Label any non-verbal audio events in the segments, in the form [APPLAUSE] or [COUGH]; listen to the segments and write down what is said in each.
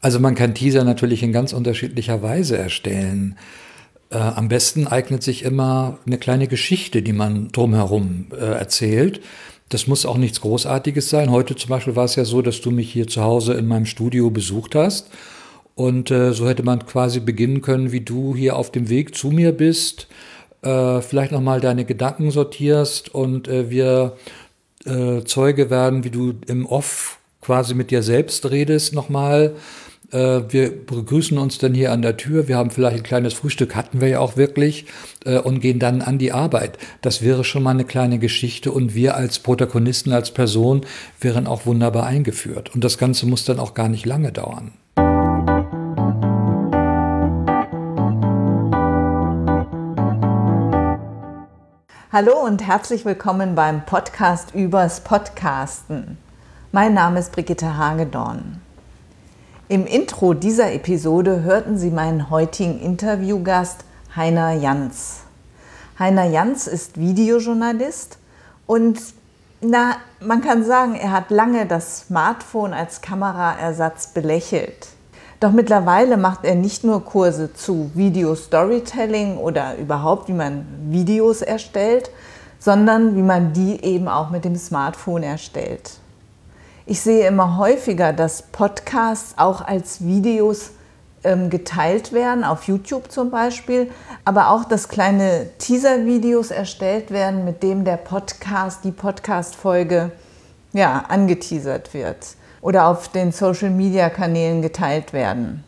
Also man kann Teaser natürlich in ganz unterschiedlicher Weise erstellen. Äh, am besten eignet sich immer eine kleine Geschichte, die man drumherum äh, erzählt. Das muss auch nichts Großartiges sein. Heute zum Beispiel war es ja so, dass du mich hier zu Hause in meinem Studio besucht hast. Und äh, so hätte man quasi beginnen können, wie du hier auf dem Weg zu mir bist, äh, vielleicht nochmal deine Gedanken sortierst und äh, wir äh, Zeuge werden, wie du im Off quasi mit dir selbst redest nochmal. Äh, wir begrüßen uns dann hier an der Tür. Wir haben vielleicht ein kleines Frühstück, hatten wir ja auch wirklich, äh, und gehen dann an die Arbeit. Das wäre schon mal eine kleine Geschichte und wir als Protagonisten, als Person wären auch wunderbar eingeführt. Und das Ganze muss dann auch gar nicht lange dauern. Hallo und herzlich willkommen beim Podcast übers Podcasten. Mein Name ist Brigitte Hagedorn. Im Intro dieser Episode hörten Sie meinen heutigen Interviewgast Heiner Jans. Heiner Jans ist Videojournalist und na, man kann sagen, er hat lange das Smartphone als Kameraersatz belächelt. Doch mittlerweile macht er nicht nur Kurse zu Video Storytelling oder überhaupt, wie man Videos erstellt, sondern wie man die eben auch mit dem Smartphone erstellt. Ich sehe immer häufiger, dass Podcasts auch als Videos ähm, geteilt werden, auf YouTube zum Beispiel, aber auch, dass kleine Teaser-Videos erstellt werden, mit dem der Podcast, die Podcast-Folge ja, angeteasert wird oder auf den Social-Media-Kanälen geteilt werden.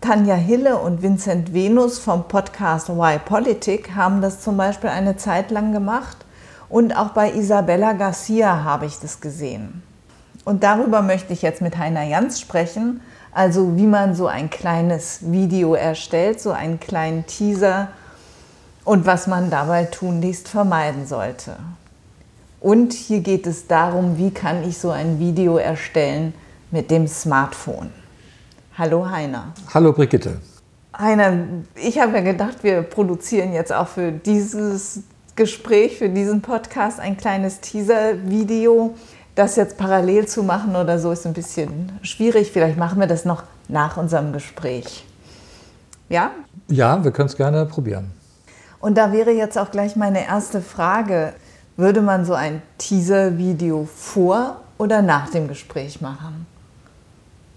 Tanja Hille und Vincent Venus vom Podcast Why Politik haben das zum Beispiel eine Zeit lang gemacht und auch bei Isabella Garcia habe ich das gesehen. Und darüber möchte ich jetzt mit Heiner Jans sprechen, also wie man so ein kleines Video erstellt, so einen kleinen Teaser und was man dabei tunlichst vermeiden sollte. Und hier geht es darum, wie kann ich so ein Video erstellen mit dem Smartphone. Hallo Heiner. Hallo Brigitte. Heiner, ich habe ja gedacht, wir produzieren jetzt auch für dieses Gespräch, für diesen Podcast ein kleines Teaser-Video. Das jetzt parallel zu machen oder so ist ein bisschen schwierig. Vielleicht machen wir das noch nach unserem Gespräch. Ja? Ja, wir können es gerne probieren. Und da wäre jetzt auch gleich meine erste Frage. Würde man so ein Teaser-Video vor oder nach dem Gespräch machen?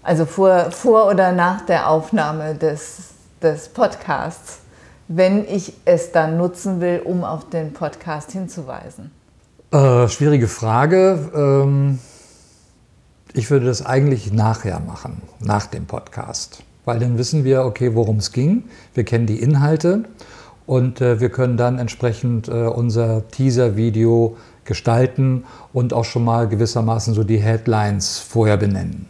Also vor, vor oder nach der Aufnahme des, des Podcasts, wenn ich es dann nutzen will, um auf den Podcast hinzuweisen? Äh, schwierige Frage. Ähm, ich würde das eigentlich nachher machen, nach dem Podcast. Weil dann wissen wir, okay, worum es ging. Wir kennen die Inhalte und äh, wir können dann entsprechend äh, unser Teaser-Video gestalten und auch schon mal gewissermaßen so die Headlines vorher benennen.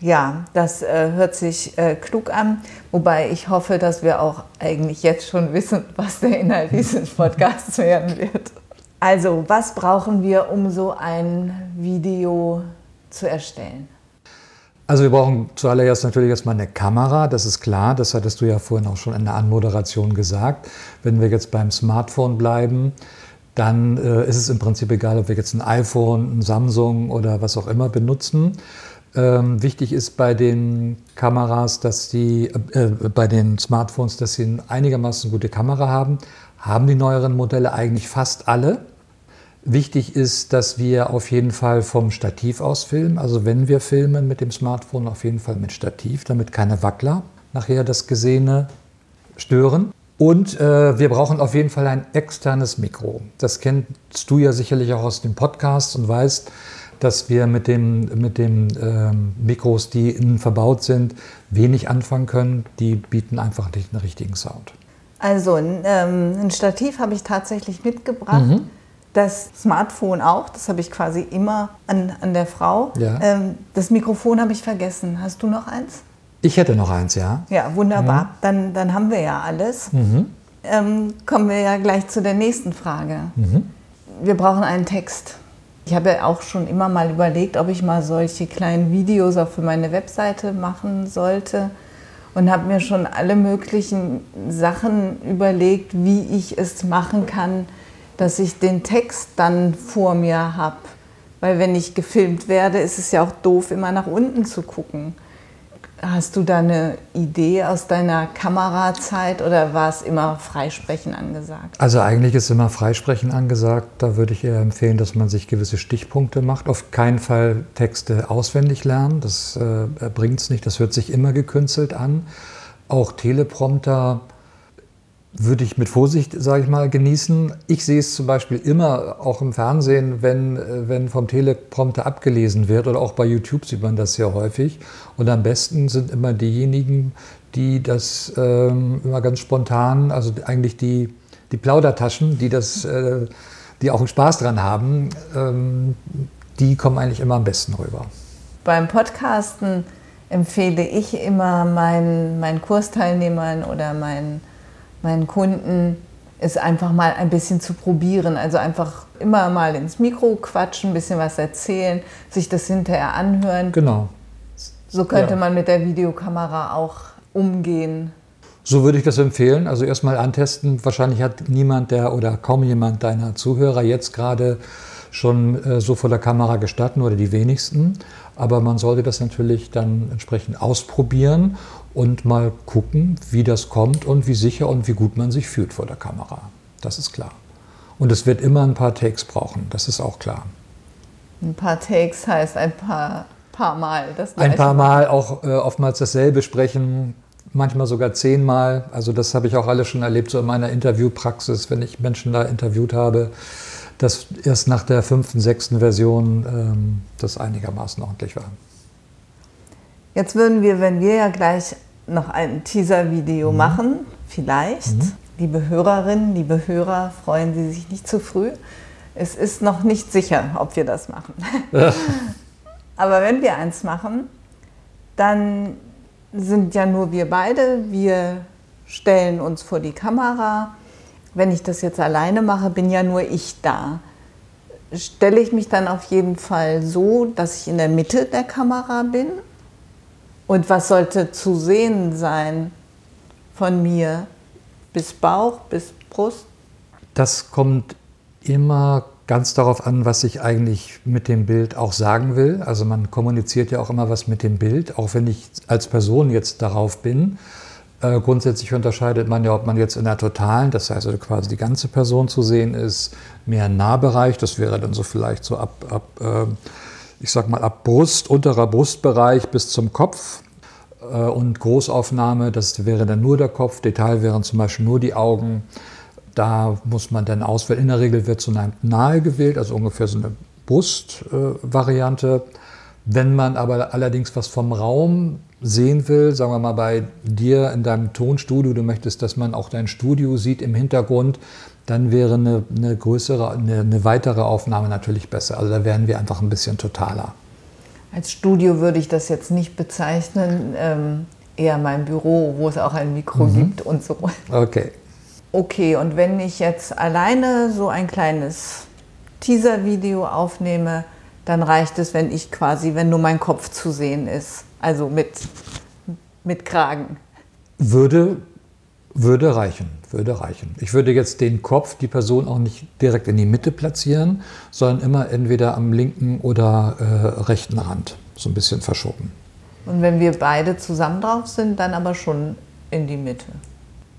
Ja, das äh, hört sich äh, klug an, wobei ich hoffe, dass wir auch eigentlich jetzt schon wissen, was der Inhalt dieses [LAUGHS] Podcasts werden wird. Also, was brauchen wir, um so ein Video zu erstellen? Also wir brauchen zuallererst natürlich erstmal eine Kamera, das ist klar, das hattest du ja vorhin auch schon in der Anmoderation gesagt. Wenn wir jetzt beim Smartphone bleiben, dann äh, ist es im Prinzip egal, ob wir jetzt ein iPhone, ein Samsung oder was auch immer benutzen. Ähm, wichtig ist bei den Kameras, dass die, äh, bei den Smartphones, dass sie eine einigermaßen gute Kamera haben. Haben die neueren Modelle eigentlich fast alle. Wichtig ist, dass wir auf jeden Fall vom Stativ aus filmen. Also wenn wir filmen mit dem Smartphone, auf jeden Fall mit Stativ, damit keine Wackler nachher das Gesehene stören. Und äh, wir brauchen auf jeden Fall ein externes Mikro. Das kennst du ja sicherlich auch aus dem Podcast und weißt, dass wir mit den mit dem, ähm, Mikros, die innen verbaut sind, wenig anfangen können. Die bieten einfach nicht einen richtigen Sound. Also ein, ähm, ein Stativ habe ich tatsächlich mitgebracht. Mhm. Das Smartphone auch, das habe ich quasi immer an, an der Frau. Ja. Ähm, das Mikrofon habe ich vergessen. Hast du noch eins? Ich hätte noch eins, ja. Ja, wunderbar. Mhm. Dann, dann haben wir ja alles. Mhm. Ähm, kommen wir ja gleich zu der nächsten Frage. Mhm. Wir brauchen einen Text. Ich habe ja auch schon immer mal überlegt, ob ich mal solche kleinen Videos auch für meine Webseite machen sollte und habe mir schon alle möglichen Sachen überlegt, wie ich es machen kann, dass ich den Text dann vor mir habe. Weil wenn ich gefilmt werde, ist es ja auch doof, immer nach unten zu gucken. Hast du da eine Idee aus deiner Kamerazeit oder war es immer Freisprechen angesagt? Also eigentlich ist immer Freisprechen angesagt. Da würde ich eher empfehlen, dass man sich gewisse Stichpunkte macht. Auf keinen Fall Texte auswendig lernen. Das äh, bringt es nicht. Das hört sich immer gekünstelt an. Auch Teleprompter würde ich mit Vorsicht, sage ich mal, genießen. Ich sehe es zum Beispiel immer auch im Fernsehen, wenn, wenn vom Teleprompter abgelesen wird oder auch bei YouTube sieht man das sehr häufig. Und am besten sind immer diejenigen, die das ähm, immer ganz spontan, also eigentlich die, die Plaudertaschen, die, das, äh, die auch einen Spaß dran haben, ähm, die kommen eigentlich immer am besten rüber. Beim Podcasten empfehle ich immer meinen, meinen Kursteilnehmern oder meinen meinen Kunden, ist einfach mal ein bisschen zu probieren. Also einfach immer mal ins Mikro quatschen, ein bisschen was erzählen, sich das hinterher anhören. Genau. So könnte ja. man mit der Videokamera auch umgehen. So würde ich das empfehlen. Also erstmal antesten. Wahrscheinlich hat niemand der oder kaum jemand deiner Zuhörer jetzt gerade schon äh, so vor der Kamera gestatten oder die wenigsten. Aber man sollte das natürlich dann entsprechend ausprobieren und mal gucken, wie das kommt und wie sicher und wie gut man sich fühlt vor der Kamera. Das ist klar. Und es wird immer ein paar Takes brauchen, das ist auch klar. Ein paar Takes heißt ein paar, paar Mal. Das ein paar Mal auch äh, oftmals dasselbe sprechen, manchmal sogar zehnmal. Also das habe ich auch alles schon erlebt, so in meiner Interviewpraxis, wenn ich Menschen da interviewt habe, dass erst nach der fünften, sechsten Version ähm, das einigermaßen ordentlich war. Jetzt würden wir, wenn wir ja gleich noch ein Teaser-Video mhm. machen, vielleicht, mhm. liebe Hörerinnen, liebe Hörer, freuen Sie sich nicht zu früh. Es ist noch nicht sicher, ob wir das machen. [LAUGHS] Aber wenn wir eins machen, dann sind ja nur wir beide. Wir stellen uns vor die Kamera. Wenn ich das jetzt alleine mache, bin ja nur ich da. Stelle ich mich dann auf jeden Fall so, dass ich in der Mitte der Kamera bin und was sollte zu sehen sein von mir? Bis Bauch, bis Brust? Das kommt immer ganz darauf an, was ich eigentlich mit dem Bild auch sagen will. Also man kommuniziert ja auch immer was mit dem Bild, auch wenn ich als Person jetzt darauf bin. Äh, grundsätzlich unterscheidet man ja, ob man jetzt in der totalen, das heißt also quasi die ganze Person zu sehen ist, mehr Nahbereich, das wäre dann so vielleicht so ab, ab äh, ich sag mal, ab Brust, unterer Brustbereich bis zum Kopf. Äh, und Großaufnahme, das wäre dann nur der Kopf, Detail wären zum Beispiel nur die Augen. Da muss man dann auswählen. In der Regel wird so eine nahe gewählt, also ungefähr so eine Brustvariante. Wenn man aber allerdings was vom Raum sehen will, sagen wir mal bei dir in deinem Tonstudio, du möchtest, dass man auch dein Studio sieht im Hintergrund, dann wäre eine, eine größere, eine, eine weitere Aufnahme natürlich besser. Also da wären wir einfach ein bisschen totaler. Als Studio würde ich das jetzt nicht bezeichnen, ähm, eher mein Büro, wo es auch ein Mikro mhm. gibt und so. Okay. Okay, und wenn ich jetzt alleine so ein kleines Teaser-Video aufnehme, dann reicht es, wenn ich quasi, wenn nur mein Kopf zu sehen ist, also mit, mit Kragen. Würde würde reichen, würde reichen. Ich würde jetzt den Kopf, die Person auch nicht direkt in die Mitte platzieren, sondern immer entweder am linken oder äh, rechten Rand, so ein bisschen verschoben. Und wenn wir beide zusammen drauf sind, dann aber schon in die Mitte.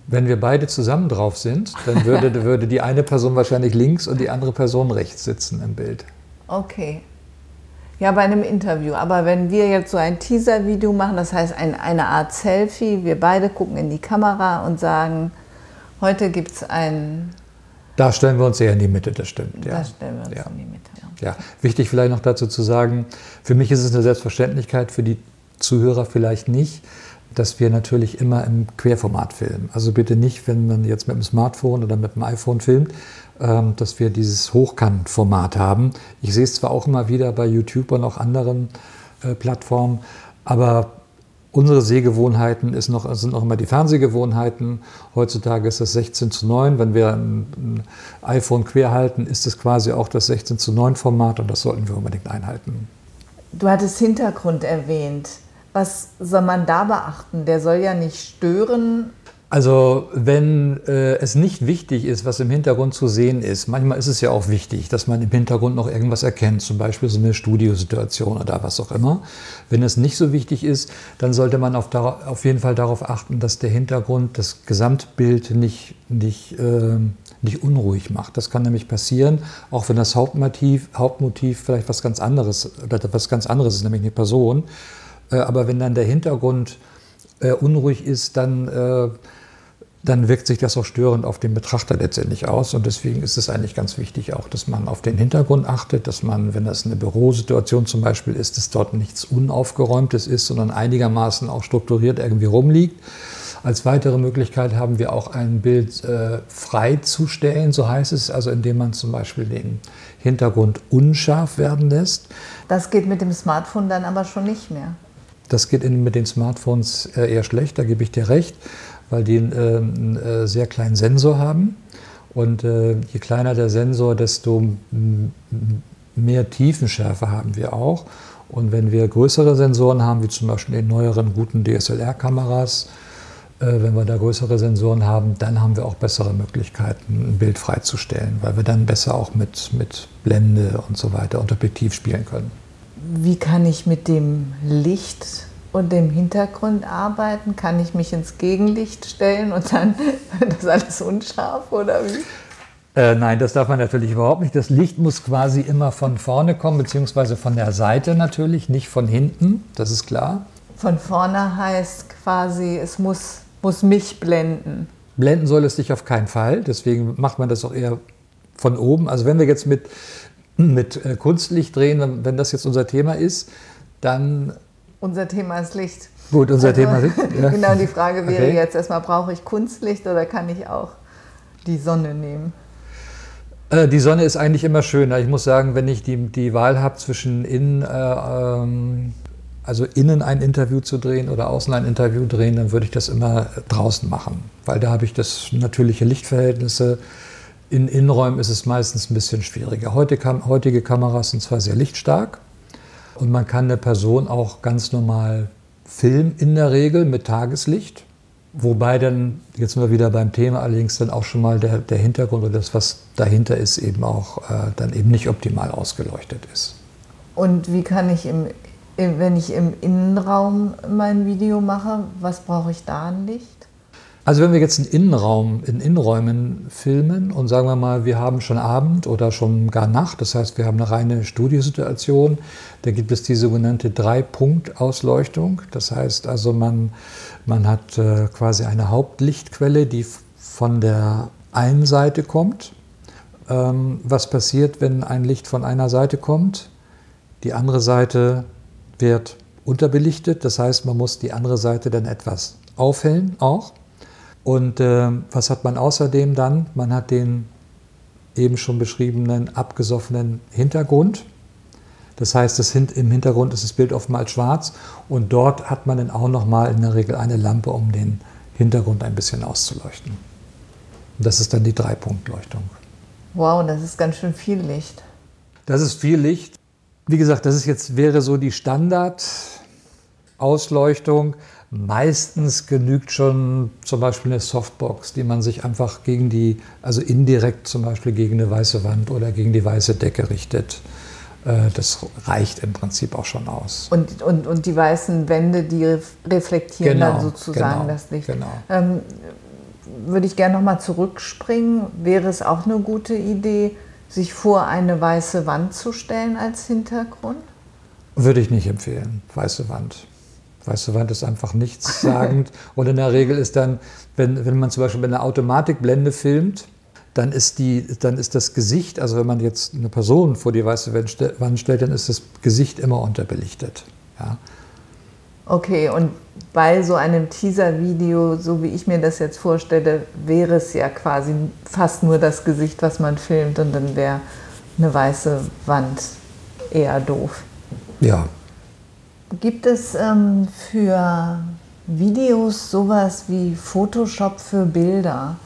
Wenn wir beide zusammen drauf sind, dann würde, [LAUGHS] würde die eine Person wahrscheinlich links und die andere Person rechts sitzen im Bild. Okay. Ja, bei einem Interview. Aber wenn wir jetzt so ein Teaser-Video machen, das heißt ein, eine Art Selfie, wir beide gucken in die Kamera und sagen, heute gibt es ein... Da stellen wir uns eher in die Mitte, das stimmt. Ja. Da stellen wir uns ja. in die Mitte. Ja. ja, wichtig vielleicht noch dazu zu sagen, für mich ist es eine Selbstverständlichkeit, für die Zuhörer vielleicht nicht, dass wir natürlich immer im Querformat filmen. Also bitte nicht, wenn man jetzt mit dem Smartphone oder mit dem iPhone filmt, ähm, dass wir dieses Hochkantformat haben. Ich sehe es zwar auch immer wieder bei YouTube und auch anderen äh, Plattformen, aber unsere Sehgewohnheiten noch, sind noch immer die Fernsehgewohnheiten. Heutzutage ist das 16 zu 9. Wenn wir ein iPhone quer halten, ist es quasi auch das 16 zu 9 Format und das sollten wir unbedingt einhalten. Du hattest Hintergrund erwähnt. Was soll man da beachten? Der soll ja nicht stören, Also wenn äh, es nicht wichtig ist, was im Hintergrund zu sehen ist, manchmal ist es ja auch wichtig, dass man im Hintergrund noch irgendwas erkennt, zum Beispiel so eine Studiosituation oder was auch immer. Wenn es nicht so wichtig ist, dann sollte man auf, auf jeden Fall darauf achten, dass der Hintergrund das Gesamtbild nicht, nicht, äh, nicht unruhig macht. Das kann nämlich passieren, auch wenn das Hauptmotiv, Hauptmotiv vielleicht was ganz anderes oder was ganz anderes ist, nämlich eine Person. Äh, aber wenn dann der Hintergrund äh, unruhig ist, dann äh, dann wirkt sich das auch störend auf den Betrachter letztendlich aus. Und deswegen ist es eigentlich ganz wichtig auch, dass man auf den Hintergrund achtet, dass man, wenn das eine Bürosituation zum Beispiel ist, dass dort nichts Unaufgeräumtes ist, sondern einigermaßen auch strukturiert irgendwie rumliegt. Als weitere Möglichkeit haben wir auch ein Bild äh, freizustellen, so heißt es, also indem man zum Beispiel den Hintergrund unscharf werden lässt. Das geht mit dem Smartphone dann aber schon nicht mehr. Das geht in, mit den Smartphones äh, eher schlecht, da gebe ich dir recht weil die äh, einen äh, sehr kleinen Sensor haben. Und je kleiner der Sensor, desto mehr Tiefenschärfe haben wir auch. Und wenn wir größere Sensoren haben, wie zum Beispiel in neueren guten DSLR-Kameras, wenn wir da größere Sensoren haben, dann haben wir auch bessere Möglichkeiten, ein Bild freizustellen, weil wir dann besser auch mit, mit Blende und so weiter und Objektiv spielen können. Wie kann ich mit dem Licht und im Hintergrund arbeiten? Kann ich mich ins Gegenlicht stellen und dann [LAUGHS] das alles unscharf oder wie? Äh, nein, das darf man natürlich überhaupt nicht. Das Licht muss quasi immer von vorne kommen, beziehungsweise von der Seite natürlich, nicht von hinten, das ist klar. Von vorne heißt quasi, es muss, muss mich blenden. Blenden soll es dich auf keinen Fall, deswegen macht man das auch eher von oben. Also wenn wir jetzt mit, mit äh, Kunstlicht drehen, wenn das jetzt unser Thema ist, dann unser Thema ist Licht. Gut, unser also, Thema Licht. [LAUGHS] Ja. Genau, die Frage wäre okay. jetzt erstmal, brauche ich Kunstlicht oder kann ich auch die Sonne nehmen? Äh, die Sonne ist eigentlich immer schöner. Ich muss sagen, wenn ich die, die Wahl habe zwischen innen, äh, ähm, also innen ein Interview zu drehen oder außen ein Interview drehen, dann würde ich das immer draußen machen, weil da habe ich das natürliche Lichtverhältnisse. In Innenräumen ist es meistens ein bisschen schwieriger. Heutige Kameras sind zwar sehr lichtstark, und man kann eine Person auch ganz normal filmen, in der Regel mit Tageslicht. Wobei dann, jetzt sind wir wieder beim Thema, allerdings dann auch schon mal der, der Hintergrund oder das, was dahinter ist, eben auch äh, dann eben nicht optimal ausgeleuchtet ist. Und wie kann ich, im, wenn ich im Innenraum mein Video mache, was brauche ich da an Licht? Also wenn wir jetzt einen Innenraum, in Innenräumen filmen und sagen wir mal, wir haben schon Abend oder schon gar Nacht, das heißt, wir haben eine reine Studiosituation, da gibt es die sogenannte Drei-Punkt-Ausleuchtung. Das heißt also, man, man hat äh, quasi eine Hauptlichtquelle, die von der einen Seite kommt. Ähm, was passiert, wenn ein Licht von einer Seite kommt? Die andere Seite wird unterbelichtet, das heißt, man muss die andere Seite dann etwas aufhellen auch. Und äh, was hat man außerdem dann? Man hat den eben schon beschriebenen abgesoffenen Hintergrund. Das heißt, das im Hintergrund ist das Bild oftmals schwarz und dort hat man dann auch nochmal in der Regel eine Lampe, um den Hintergrund ein bisschen auszuleuchten. Und das ist dann die Dreipunktleuchtung. Wow, das ist ganz schön viel Licht. Das ist viel Licht. Wie gesagt, das ist jetzt wäre so die Standardausleuchtung. Meistens genügt schon zum Beispiel eine Softbox, die man sich einfach gegen die, also indirekt zum Beispiel gegen eine weiße Wand oder gegen die weiße Decke richtet. Äh, das reicht im Prinzip auch schon aus. Und, und, und die weißen Wände, die reflektieren genau, dann sozusagen genau, das Licht. Genau. Ähm, würde ich gerne nochmal zurückspringen. Wäre es auch eine gute Idee, sich vor eine weiße Wand zu stellen als Hintergrund? Würde ich nicht empfehlen, weiße Wand. Weiße Wand ist einfach nichtssagend. [LAUGHS] Und in der Regel ist dann, wenn, wenn man zum Beispiel mit einer Automatikblende filmt, dann ist, die, dann ist das Gesicht, also wenn man jetzt eine Person vor die weiße Wand stellt, dann ist das Gesicht immer unterbelichtet. Ja. Okay, und bei so einem Teaser-Video, so wie ich mir das jetzt vorstelle, wäre es ja quasi fast nur das Gesicht, was man filmt und dann wäre eine weiße Wand eher doof. Ja, Gibt es ähm, für Videos sowas wie Photoshop für Bilder?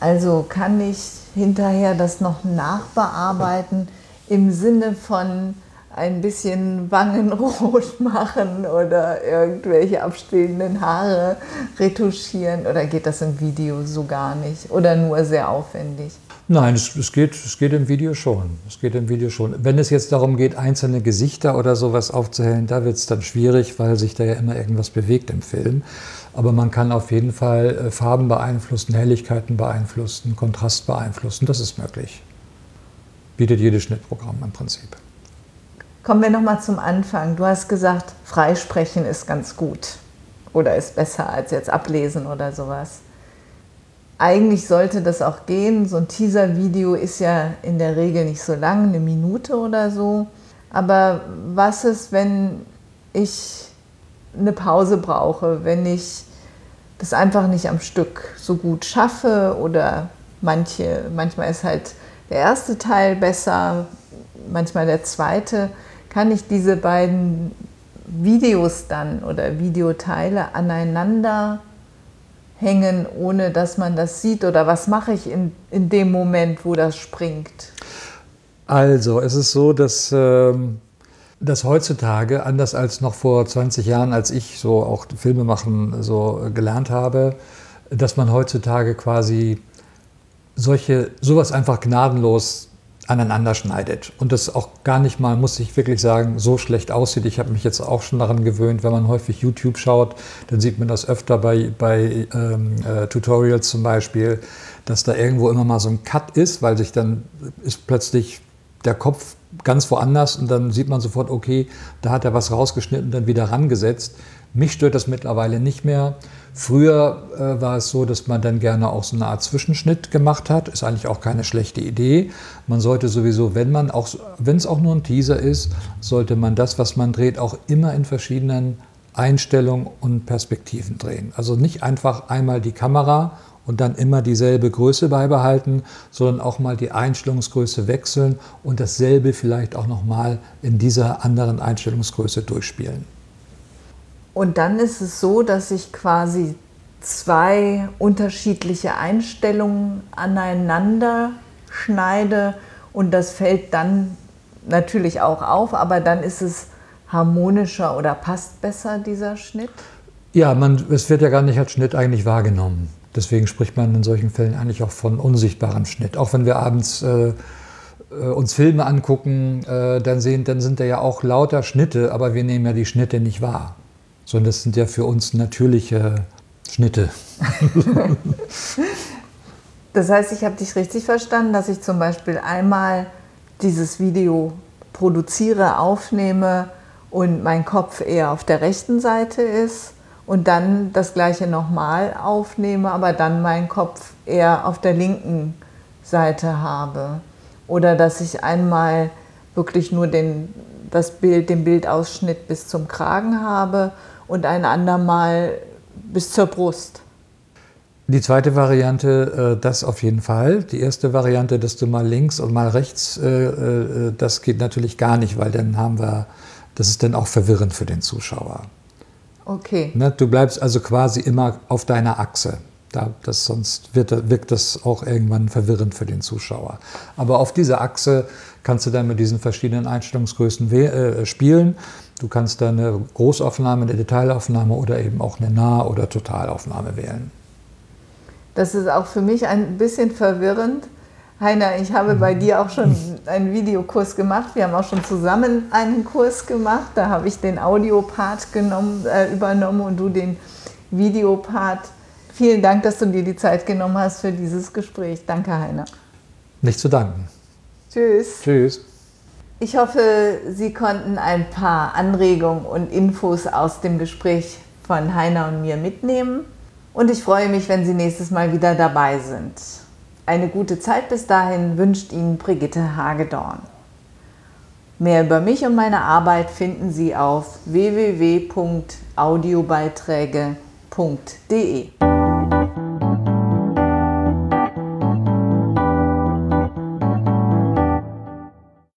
Also kann ich hinterher das noch nachbearbeiten im Sinne von ein bisschen Wangenrot [LAUGHS] machen oder irgendwelche abstehenden Haare retuschieren oder geht das im Video so gar nicht oder nur sehr aufwendig? Nein, es, es, geht, es geht im Video schon. Es geht im Video schon. Wenn es jetzt darum geht, einzelne Gesichter oder sowas aufzuhellen, da wird es dann schwierig, weil sich da ja immer irgendwas bewegt im Film. Aber man kann auf jeden Fall äh, Farben beeinflussen, Helligkeiten beeinflussen, Kontrast beeinflussen. Das ist möglich. Bietet jedes Schnittprogramm im Prinzip. Kommen wir nochmal zum Anfang. Du hast gesagt, Freisprechen ist ganz gut oder ist besser als jetzt ablesen oder sowas. Eigentlich sollte das auch gehen. So ein Teaser-Video ist ja in der Regel nicht so lang, eine Minute oder so. Aber was ist, wenn ich eine Pause brauche, wenn ich das einfach nicht am Stück so gut schaffe oder manche, manchmal ist halt der erste Teil besser, manchmal der zweite, kann ich diese beiden Videos dann oder Videoteile aneinander hängen, ohne dass man das sieht? Oder was mache ich in, in dem Moment, wo das springt? Also, es ist so, dass, äh, dass heutzutage, anders als noch vor 20 Jahren, als ich so auch Filme machen so gelernt habe, dass man heutzutage quasi solche, sowas einfach gnadenlos aneinander schneidet und das auch gar nicht mal, muss ich wirklich sagen, so schlecht aussieht. Ich habe mich jetzt auch schon daran gewöhnt, wenn man häufig YouTube schaut, dann sieht man das öfter bei, bei ähm, äh, Tutorials zum Beispiel, dass da irgendwo immer mal so ein Cut ist, weil sich dann ist plötzlich der Kopf ganz woanders und dann sieht man sofort, okay, da hat er was rausgeschnitten, dann wieder rangesetzt. Mich stört das mittlerweile nicht mehr. Früher äh, war es so, dass man dann gerne auch so eine Art Zwischenschnitt gemacht hat. Ist eigentlich auch keine schlechte Idee. Man sollte sowieso, wenn man auch, wenn es auch nur ein Teaser ist, sollte man das, was man dreht, auch immer in verschiedenen Einstellungen und Perspektiven drehen. Also nicht einfach einmal die Kamera und dann immer dieselbe Größe beibehalten, sondern auch mal die Einstellungsgröße wechseln und dasselbe vielleicht auch noch mal in dieser anderen Einstellungsgröße durchspielen. Und dann ist es so, dass ich quasi zwei unterschiedliche Einstellungen aneinander schneide und das fällt dann natürlich auch auf, aber dann ist es harmonischer oder passt besser dieser Schnitt? Ja, man, es wird ja gar nicht als Schnitt eigentlich wahrgenommen. Deswegen spricht man in solchen Fällen eigentlich auch von unsichtbarem Schnitt. Auch wenn wir abends äh, äh uns Filme angucken, äh, dann, sehen, dann sind da ja auch lauter Schnitte, aber wir nehmen ja die Schnitte nicht wahr sondern das sind ja für uns natürliche Schnitte. [LAUGHS] das heißt, ich habe dich richtig verstanden, dass ich zum Beispiel einmal dieses Video produziere, aufnehme und mein Kopf eher auf der rechten Seite ist und dann das gleiche nochmal aufnehme, aber dann meinen Kopf eher auf der linken Seite habe. Oder dass ich einmal wirklich nur den, das Bild, den Bildausschnitt bis zum Kragen habe und ein andermal bis zur Brust. Die zweite Variante, äh, das auf jeden Fall. Die erste Variante, dass du mal links und mal rechts, äh, äh, das geht natürlich gar nicht, weil dann haben wir, das ist dann auch verwirrend für den Zuschauer. Okay. Ne, du bleibst also quasi immer auf deiner Achse. Da, das, sonst wird, wirkt das auch irgendwann verwirrend für den Zuschauer. Aber auf dieser Achse kannst du dann mit diesen verschiedenen Einstellungsgrößen spielen. Du kannst da eine Großaufnahme, eine Detailaufnahme oder eben auch eine Nah- oder Totalaufnahme wählen. Das ist auch für mich ein bisschen verwirrend. Heiner, ich habe bei dir auch schon einen Videokurs gemacht. Wir haben auch schon zusammen einen Kurs gemacht. Da habe ich den Audiopart genommen, äh, übernommen und du den Videopart. Vielen Dank, dass du dir die Zeit genommen hast für dieses Gespräch. Danke, Heiner. Nicht zu danken. Tschüss. Tschüss. Ich hoffe, Sie konnten ein paar Anregungen und Infos aus dem Gespräch von Heiner und mir mitnehmen. Und ich freue mich, wenn Sie nächstes Mal wieder dabei sind. Eine gute Zeit bis dahin wünscht Ihnen Brigitte Hagedorn. Mehr über mich und meine Arbeit finden Sie auf www.audiobeiträge.de.